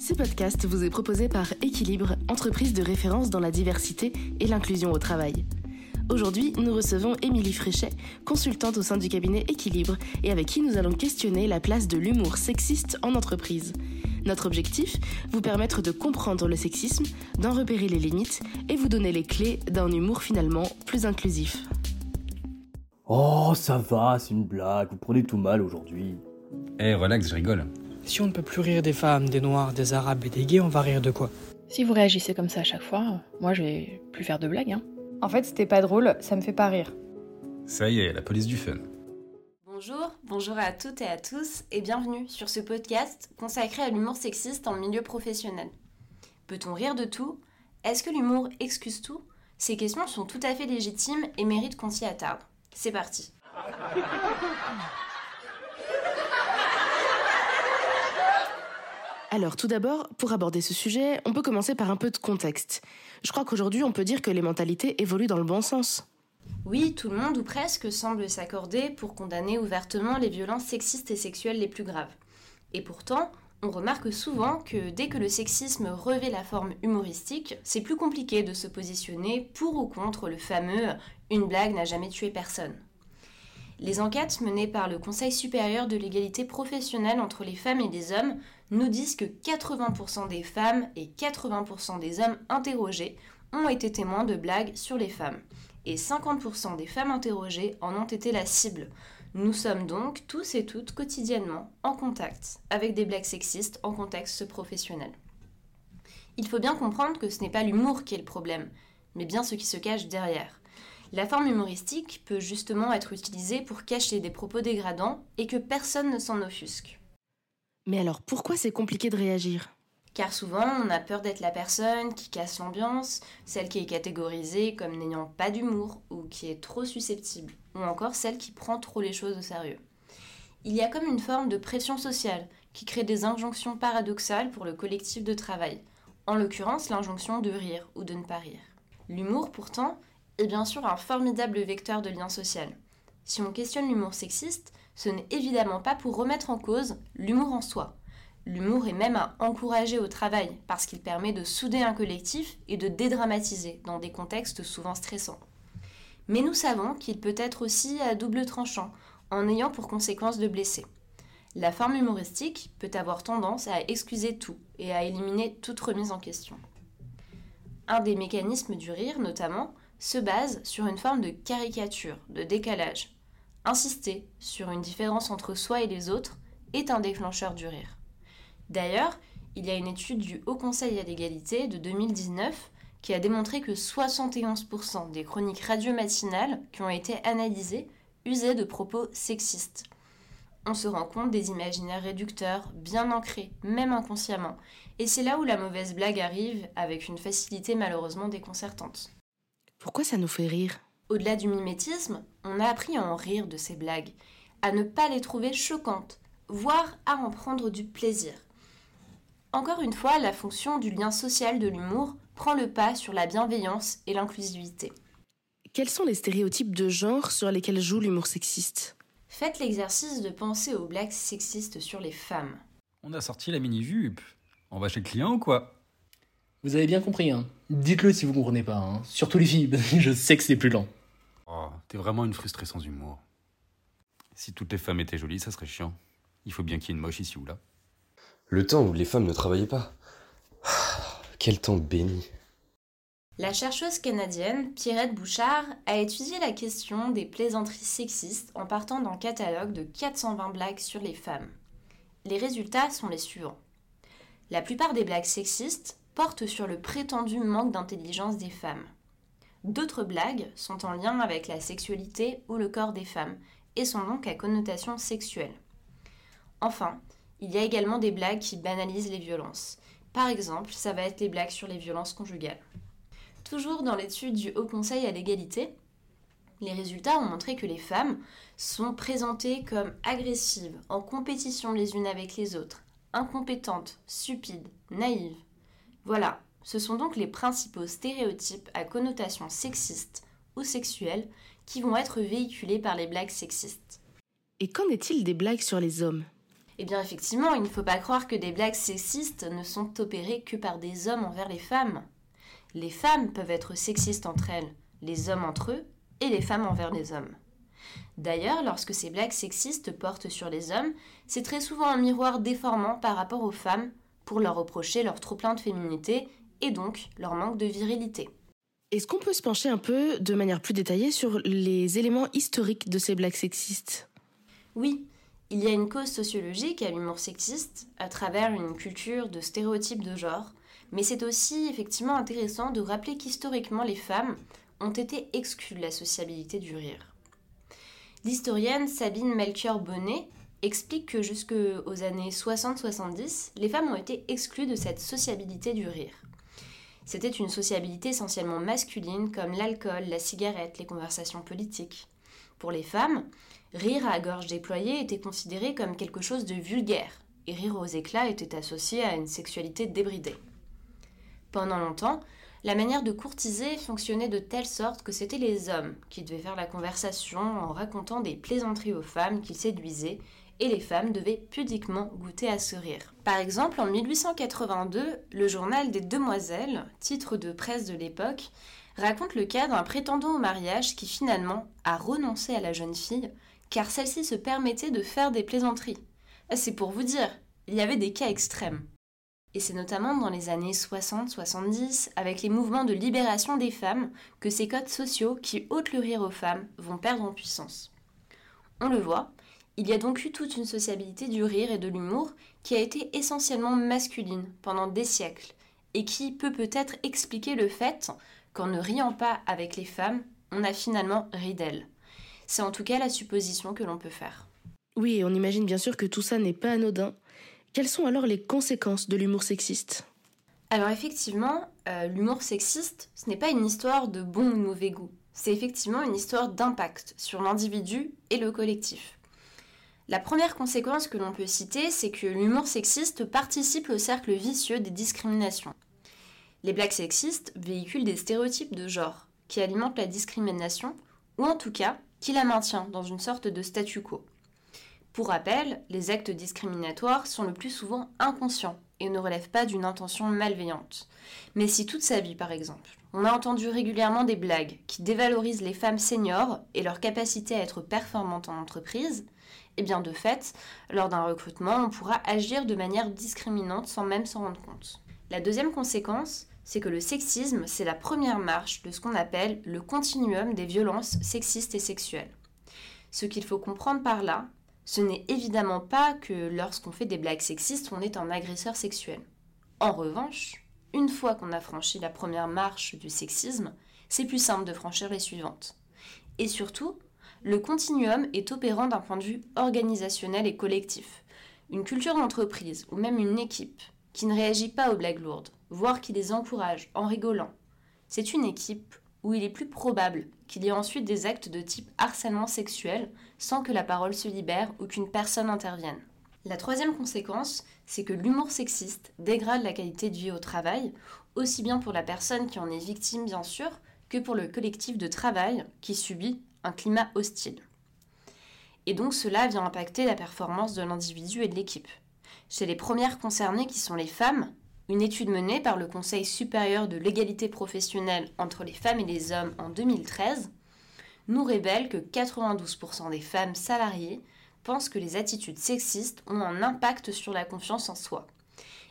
Ce podcast vous est proposé par Équilibre, entreprise de référence dans la diversité et l'inclusion au travail. Aujourd'hui, nous recevons Émilie Fréchet, consultante au sein du cabinet Équilibre, et avec qui nous allons questionner la place de l'humour sexiste en entreprise. Notre objectif, vous permettre de comprendre le sexisme, d'en repérer les limites et vous donner les clés d'un humour finalement plus inclusif. Oh, ça va, c'est une blague, vous prenez tout mal aujourd'hui. Eh, relax, je rigole. Si on ne peut plus rire des femmes, des noirs, des arabes et des gays, on va rire de quoi? Si vous réagissez comme ça à chaque fois, moi je vais plus faire de blagues. Hein. En fait, c'était pas drôle, ça me fait pas rire. Ça y est, la police du fun. Bonjour, bonjour à toutes et à tous et bienvenue sur ce podcast consacré à l'humour sexiste en milieu professionnel. Peut-on rire de tout? Est-ce que l'humour excuse tout? Ces questions sont tout à fait légitimes et méritent qu'on s'y attarde. C'est parti. Alors tout d'abord, pour aborder ce sujet, on peut commencer par un peu de contexte. Je crois qu'aujourd'hui on peut dire que les mentalités évoluent dans le bon sens. Oui, tout le monde ou presque semble s'accorder pour condamner ouvertement les violences sexistes et sexuelles les plus graves. Et pourtant, on remarque souvent que dès que le sexisme revêt la forme humoristique, c'est plus compliqué de se positionner pour ou contre le fameux une blague n'a jamais tué personne. Les enquêtes menées par le Conseil supérieur de l'égalité professionnelle entre les femmes et les hommes nous disent que 80% des femmes et 80% des hommes interrogés ont été témoins de blagues sur les femmes. Et 50% des femmes interrogées en ont été la cible. Nous sommes donc tous et toutes quotidiennement en contact avec des blagues sexistes en contexte professionnel. Il faut bien comprendre que ce n'est pas l'humour qui est le problème, mais bien ce qui se cache derrière. La forme humoristique peut justement être utilisée pour cacher des propos dégradants et que personne ne s'en offusque. Mais alors pourquoi c'est compliqué de réagir? Car souvent on a peur d'être la personne qui casse l'ambiance, celle qui est catégorisée comme n'ayant pas d'humour ou qui est trop susceptible, ou encore celle qui prend trop les choses au sérieux. Il y a comme une forme de pression sociale qui crée des injonctions paradoxales pour le collectif de travail, en l'occurrence l'injonction de rire ou de ne pas rire. L'humour pourtant est bien sûr un formidable vecteur de lien social. Si on questionne l'humour sexiste, ce n'est évidemment pas pour remettre en cause l'humour en soi. L'humour est même à encourager au travail parce qu'il permet de souder un collectif et de dédramatiser dans des contextes souvent stressants. Mais nous savons qu'il peut être aussi à double tranchant en ayant pour conséquence de blesser. La forme humoristique peut avoir tendance à excuser tout et à éliminer toute remise en question. Un des mécanismes du rire, notamment, se base sur une forme de caricature, de décalage. Insister sur une différence entre soi et les autres est un déclencheur du rire. D'ailleurs, il y a une étude du Haut Conseil à l'égalité de 2019 qui a démontré que 71% des chroniques radio-matinales qui ont été analysées usaient de propos sexistes. On se rend compte des imaginaires réducteurs, bien ancrés, même inconsciemment, et c'est là où la mauvaise blague arrive avec une facilité malheureusement déconcertante. Pourquoi ça nous fait rire? Au-delà du mimétisme, on a appris à en rire de ces blagues, à ne pas les trouver choquantes, voire à en prendre du plaisir. Encore une fois, la fonction du lien social de l'humour prend le pas sur la bienveillance et l'inclusivité. Quels sont les stéréotypes de genre sur lesquels joue l'humour sexiste? Faites l'exercice de penser aux blagues sexistes sur les femmes. On a sorti la mini-jupe. On va chez le client ou quoi? Vous avez bien compris, hein Dites-le si vous comprenez pas, hein. Surtout les filles, je sais que c'est plus lent. Oh, t'es vraiment une frustrée sans humour. Si toutes les femmes étaient jolies, ça serait chiant. Il faut bien qu'il y ait une moche ici ou là. Le temps où les femmes ne travaillaient pas. Quel temps béni. La chercheuse canadienne Pierrette Bouchard a étudié la question des plaisanteries sexistes en partant d'un catalogue de 420 blagues sur les femmes. Les résultats sont les suivants. La plupart des blagues sexistes portent sur le prétendu manque d'intelligence des femmes. D'autres blagues sont en lien avec la sexualité ou le corps des femmes et sont donc à connotation sexuelle. Enfin, il y a également des blagues qui banalisent les violences. Par exemple, ça va être les blagues sur les violences conjugales. Toujours dans l'étude du Haut Conseil à l'égalité, les résultats ont montré que les femmes sont présentées comme agressives, en compétition les unes avec les autres, incompétentes, stupides, naïves. Voilà, ce sont donc les principaux stéréotypes à connotation sexiste ou sexuelle qui vont être véhiculés par les blagues sexistes. Et qu'en est-il des blagues sur les hommes? Eh bien effectivement, il ne faut pas croire que des blagues sexistes ne sont opérées que par des hommes envers les femmes. Les femmes peuvent être sexistes entre elles, les hommes entre eux, et les femmes envers les hommes. D'ailleurs, lorsque ces blagues sexistes portent sur les hommes, c'est très souvent un miroir déformant par rapport aux femmes pour leur reprocher leur trop-plein de féminité et donc leur manque de virilité. Est-ce qu'on peut se pencher un peu de manière plus détaillée sur les éléments historiques de ces blagues sexistes? Oui, il y a une cause sociologique à l'humour sexiste à travers une culture de stéréotypes de genre, mais c'est aussi effectivement intéressant de rappeler qu'historiquement les femmes ont été exclues de la sociabilité du rire. L'historienne Sabine Melchior Bonnet explique que jusqu'aux années 60-70, les femmes ont été exclues de cette sociabilité du rire. C'était une sociabilité essentiellement masculine comme l'alcool, la cigarette, les conversations politiques. Pour les femmes, rire à gorge déployée était considéré comme quelque chose de vulgaire, et rire aux éclats était associé à une sexualité débridée. Pendant longtemps, la manière de courtiser fonctionnait de telle sorte que c'était les hommes qui devaient faire la conversation en racontant des plaisanteries aux femmes qu'ils séduisaient et les femmes devaient pudiquement goûter à ce rire. Par exemple, en 1882, le journal des Demoiselles, titre de presse de l'époque, raconte le cas d'un prétendant au mariage qui finalement a renoncé à la jeune fille car celle-ci se permettait de faire des plaisanteries. C'est pour vous dire, il y avait des cas extrêmes. Et c'est notamment dans les années 60-70, avec les mouvements de libération des femmes, que ces codes sociaux qui ôtent le rire aux femmes vont perdre en puissance. On le voit, il y a donc eu toute une sociabilité du rire et de l'humour qui a été essentiellement masculine pendant des siècles, et qui peut peut-être expliquer le fait qu'en ne riant pas avec les femmes, on a finalement ri d'elles. C'est en tout cas la supposition que l'on peut faire. Oui, on imagine bien sûr que tout ça n'est pas anodin, quelles sont alors les conséquences de l'humour sexiste? Alors effectivement, euh, l'humour sexiste, ce n'est pas une histoire de bon ou mauvais goût. C'est effectivement une histoire d'impact sur l'individu et le collectif. La première conséquence que l'on peut citer, c'est que l'humour sexiste participe au cercle vicieux des discriminations. Les blagues sexistes véhiculent des stéréotypes de genre qui alimentent la discrimination, ou en tout cas qui la maintient dans une sorte de statu quo. Pour rappel, les actes discriminatoires sont le plus souvent inconscients et ne relèvent pas d'une intention malveillante. Mais si toute sa vie, par exemple, on a entendu régulièrement des blagues qui dévalorisent les femmes seniors et leur capacité à être performantes en entreprise, eh bien de fait, lors d'un recrutement, on pourra agir de manière discriminante sans même s'en rendre compte. La deuxième conséquence, c'est que le sexisme, c'est la première marche de ce qu'on appelle le continuum des violences sexistes et sexuelles. Ce qu'il faut comprendre par là, ce n'est évidemment pas que lorsqu'on fait des blagues sexistes, on est un agresseur sexuel. En revanche, une fois qu'on a franchi la première marche du sexisme, c'est plus simple de franchir les suivantes. Et surtout, le continuum est opérant d'un point de vue organisationnel et collectif. Une culture d'entreprise ou même une équipe qui ne réagit pas aux blagues lourdes, voire qui les encourage en rigolant, c'est une équipe où il est plus probable qu'il y ait ensuite des actes de type harcèlement sexuel sans que la parole se libère ou qu'une personne intervienne. La troisième conséquence, c'est que l'humour sexiste dégrade la qualité de vie au travail, aussi bien pour la personne qui en est victime bien sûr, que pour le collectif de travail qui subit un climat hostile. Et donc cela vient impacter la performance de l'individu et de l'équipe. Chez les premières concernées qui sont les femmes, une étude menée par le Conseil supérieur de l'égalité professionnelle entre les femmes et les hommes en 2013 nous révèle que 92% des femmes salariées pensent que les attitudes sexistes ont un impact sur la confiance en soi.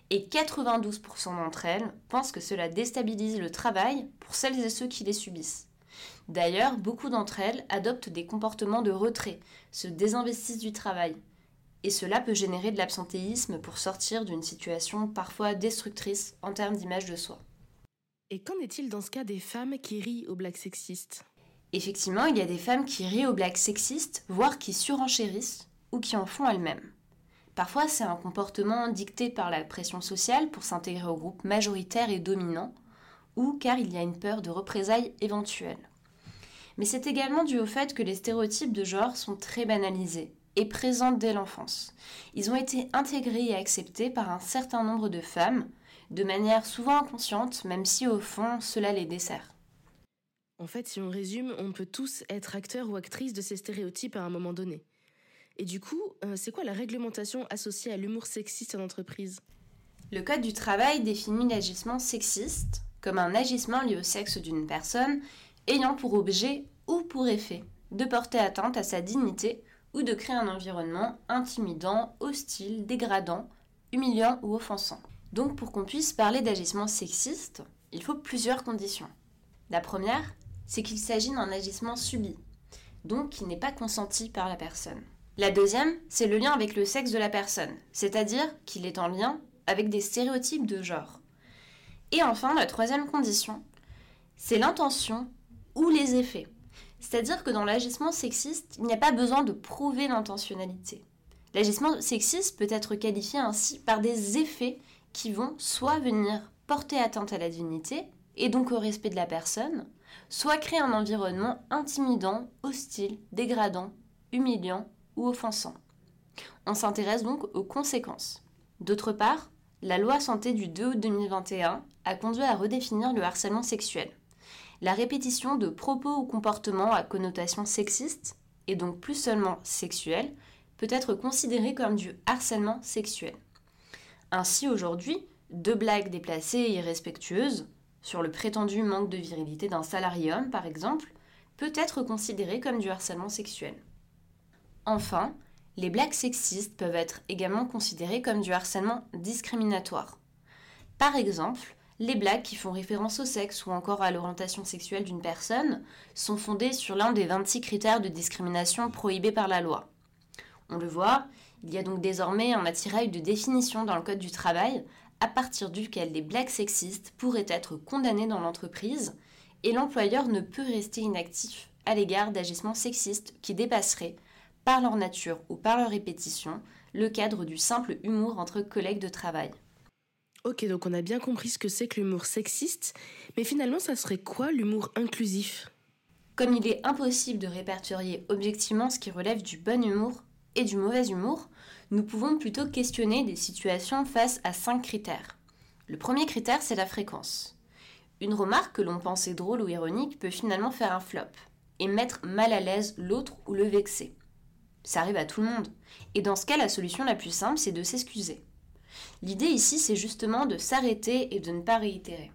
Et 92% d'entre elles pensent que cela déstabilise le travail pour celles et ceux qui les subissent. D'ailleurs, beaucoup d'entre elles adoptent des comportements de retrait, se désinvestissent du travail, et cela peut générer de l'absentéisme pour sortir d'une situation parfois destructrice en termes d'image de soi. Et qu'en est-il dans ce cas des femmes qui rient aux blagues sexistes? Effectivement, il y a des femmes qui rient aux blagues sexistes, voire qui surenchérissent ou qui en font elles-mêmes. Parfois, c'est un comportement dicté par la pression sociale pour s'intégrer au groupe majoritaire et dominant, ou car il y a une peur de représailles éventuelles. Mais c'est également dû au fait que les stéréotypes de genre sont très banalisés et présentes dès l'enfance. Ils ont été intégrés et acceptés par un certain nombre de femmes, de manière souvent inconsciente, même si au fond cela les dessert. En fait, si on résume, on peut tous être acteurs ou actrices de ces stéréotypes à un moment donné. Et du coup, euh, c'est quoi la réglementation associée à l'humour sexiste en entreprise? Le Code du travail définit l'agissement sexiste comme un agissement lié au sexe d'une personne ayant pour objet ou pour effet de porter atteinte à sa dignité ou de créer un environnement intimidant, hostile, dégradant, humiliant ou offensant. Donc pour qu'on puisse parler d'agissement sexiste, il faut plusieurs conditions. La première, c'est qu'il s'agit d'un agissement subi, donc qui n'est pas consenti par la personne. La deuxième, c'est le lien avec le sexe de la personne, c'est-à-dire qu'il est en lien avec des stéréotypes de genre. Et enfin, la troisième condition, c'est l'intention ou les effets. C'est-à-dire que dans l'agissement sexiste, il n'y a pas besoin de prouver l'intentionnalité. L'agissement sexiste peut être qualifié ainsi par des effets qui vont soit venir porter atteinte à la dignité et donc au respect de la personne, soit créer un environnement intimidant, hostile, dégradant, humiliant ou offensant. On s'intéresse donc aux conséquences. D'autre part, la loi santé du 2 août 2021 a conduit à redéfinir le harcèlement sexuel. La répétition de propos ou comportements à connotation sexiste, et donc plus seulement sexuelle, peut être considérée comme du harcèlement sexuel. Ainsi aujourd'hui, deux blagues déplacées et irrespectueuses, sur le prétendu manque de virilité d'un salarié homme par exemple, peut être considéré comme du harcèlement sexuel. Enfin, les blagues sexistes peuvent être également considérées comme du harcèlement discriminatoire. Par exemple, les blagues qui font référence au sexe ou encore à l'orientation sexuelle d'une personne sont fondées sur l'un des 26 critères de discrimination prohibés par la loi. On le voit, il y a donc désormais un attirail de définition dans le Code du travail à partir duquel les blagues sexistes pourraient être condamnées dans l'entreprise et l'employeur ne peut rester inactif à l'égard d'agissements sexistes qui dépasseraient, par leur nature ou par leur répétition, le cadre du simple humour entre collègues de travail. Ok, donc on a bien compris ce que c'est que l'humour sexiste, mais finalement ça serait quoi l'humour inclusif? Comme il est impossible de répertorier objectivement ce qui relève du bon humour et du mauvais humour, nous pouvons plutôt questionner des situations face à cinq critères. Le premier critère, c'est la fréquence. Une remarque que l'on pensait drôle ou ironique peut finalement faire un flop et mettre mal à l'aise l'autre ou le vexer. Ça arrive à tout le monde. Et dans ce cas, la solution la plus simple, c'est de s'excuser. L'idée ici, c'est justement de s'arrêter et de ne pas réitérer.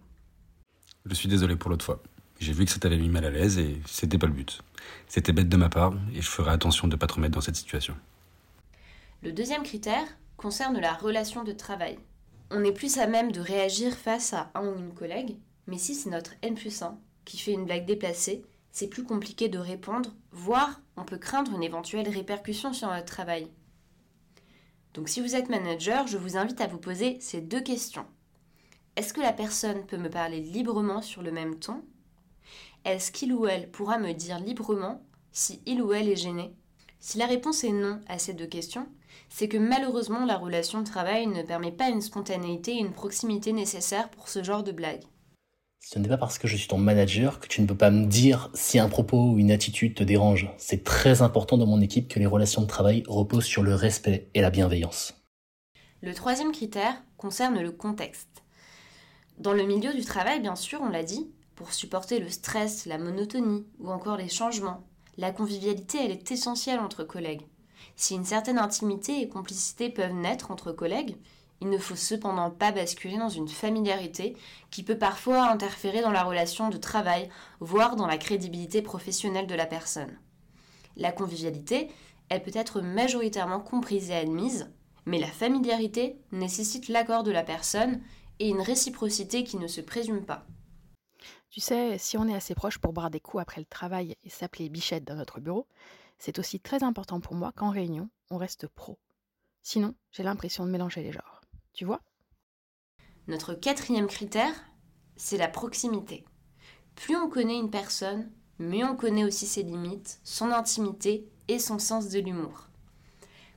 Je suis désolé pour l'autre fois. J'ai vu que ça t'avait mis mal à l'aise et c'était pas le but. C'était bête de ma part et je ferai attention de ne pas te remettre dans cette situation. Le deuxième critère concerne la relation de travail. On est plus à même de réagir face à un ou une collègue, mais si c'est notre N plus 1 qui fait une blague déplacée, c'est plus compliqué de répondre, voire on peut craindre une éventuelle répercussion sur notre travail. Donc si vous êtes manager, je vous invite à vous poser ces deux questions. Est-ce que la personne peut me parler librement sur le même ton? Est-ce qu'il ou elle pourra me dire librement si il ou elle est gêné? Si la réponse est non à ces deux questions, c'est que malheureusement la relation de travail ne permet pas une spontanéité et une proximité nécessaires pour ce genre de blague. Ce n'est pas parce que je suis ton manager que tu ne peux pas me dire si un propos ou une attitude te dérange. C'est très important dans mon équipe que les relations de travail reposent sur le respect et la bienveillance. Le troisième critère concerne le contexte. Dans le milieu du travail, bien sûr, on l'a dit, pour supporter le stress, la monotonie ou encore les changements, la convivialité, elle est essentielle entre collègues. Si une certaine intimité et complicité peuvent naître entre collègues, il ne faut cependant pas basculer dans une familiarité qui peut parfois interférer dans la relation de travail, voire dans la crédibilité professionnelle de la personne. La convivialité, elle peut être majoritairement comprise et admise, mais la familiarité nécessite l'accord de la personne et une réciprocité qui ne se présume pas. Tu sais, si on est assez proche pour boire des coups après le travail et s'appeler bichette dans notre bureau, c'est aussi très important pour moi qu'en réunion, on reste pro. Sinon, j'ai l'impression de mélanger les genres. Tu vois? Notre quatrième critère, c'est la proximité. Plus on connaît une personne, mieux on connaît aussi ses limites, son intimité et son sens de l'humour.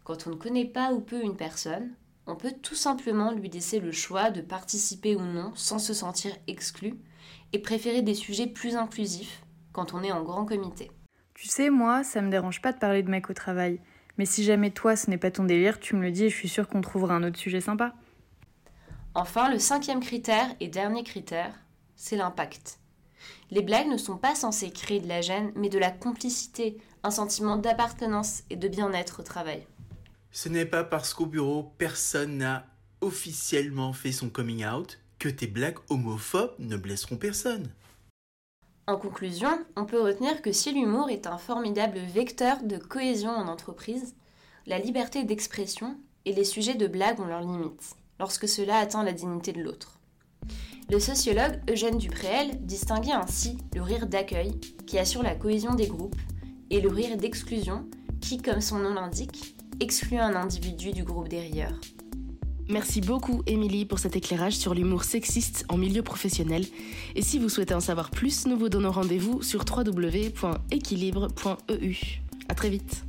Quand on ne connaît pas ou peu une personne, on peut tout simplement lui laisser le choix de participer ou non sans se sentir exclu et préférer des sujets plus inclusifs quand on est en grand comité. Tu sais, moi, ça me dérange pas de parler de mec au travail. Mais si jamais toi, ce n'est pas ton délire, tu me le dis et je suis sûre qu'on trouvera un autre sujet sympa. Enfin, le cinquième critère et dernier critère, c'est l'impact. Les blagues ne sont pas censées créer de la gêne, mais de la complicité, un sentiment d'appartenance et de bien-être au travail. Ce n'est pas parce qu'au bureau, personne n'a officiellement fait son coming out que tes blagues homophobes ne blesseront personne. En conclusion, on peut retenir que si l'humour est un formidable vecteur de cohésion en entreprise, la liberté d'expression et les sujets de blague ont leurs limites, lorsque cela atteint la dignité de l'autre. Le sociologue Eugène Dupréel distinguait ainsi le rire d'accueil, qui assure la cohésion des groupes, et le rire d'exclusion, qui, comme son nom l'indique, exclut un individu du groupe des rieurs. Merci beaucoup, Émilie, pour cet éclairage sur l'humour sexiste en milieu professionnel. Et si vous souhaitez en savoir plus, nous vous donnons rendez-vous sur www.équilibre.eu. À très vite.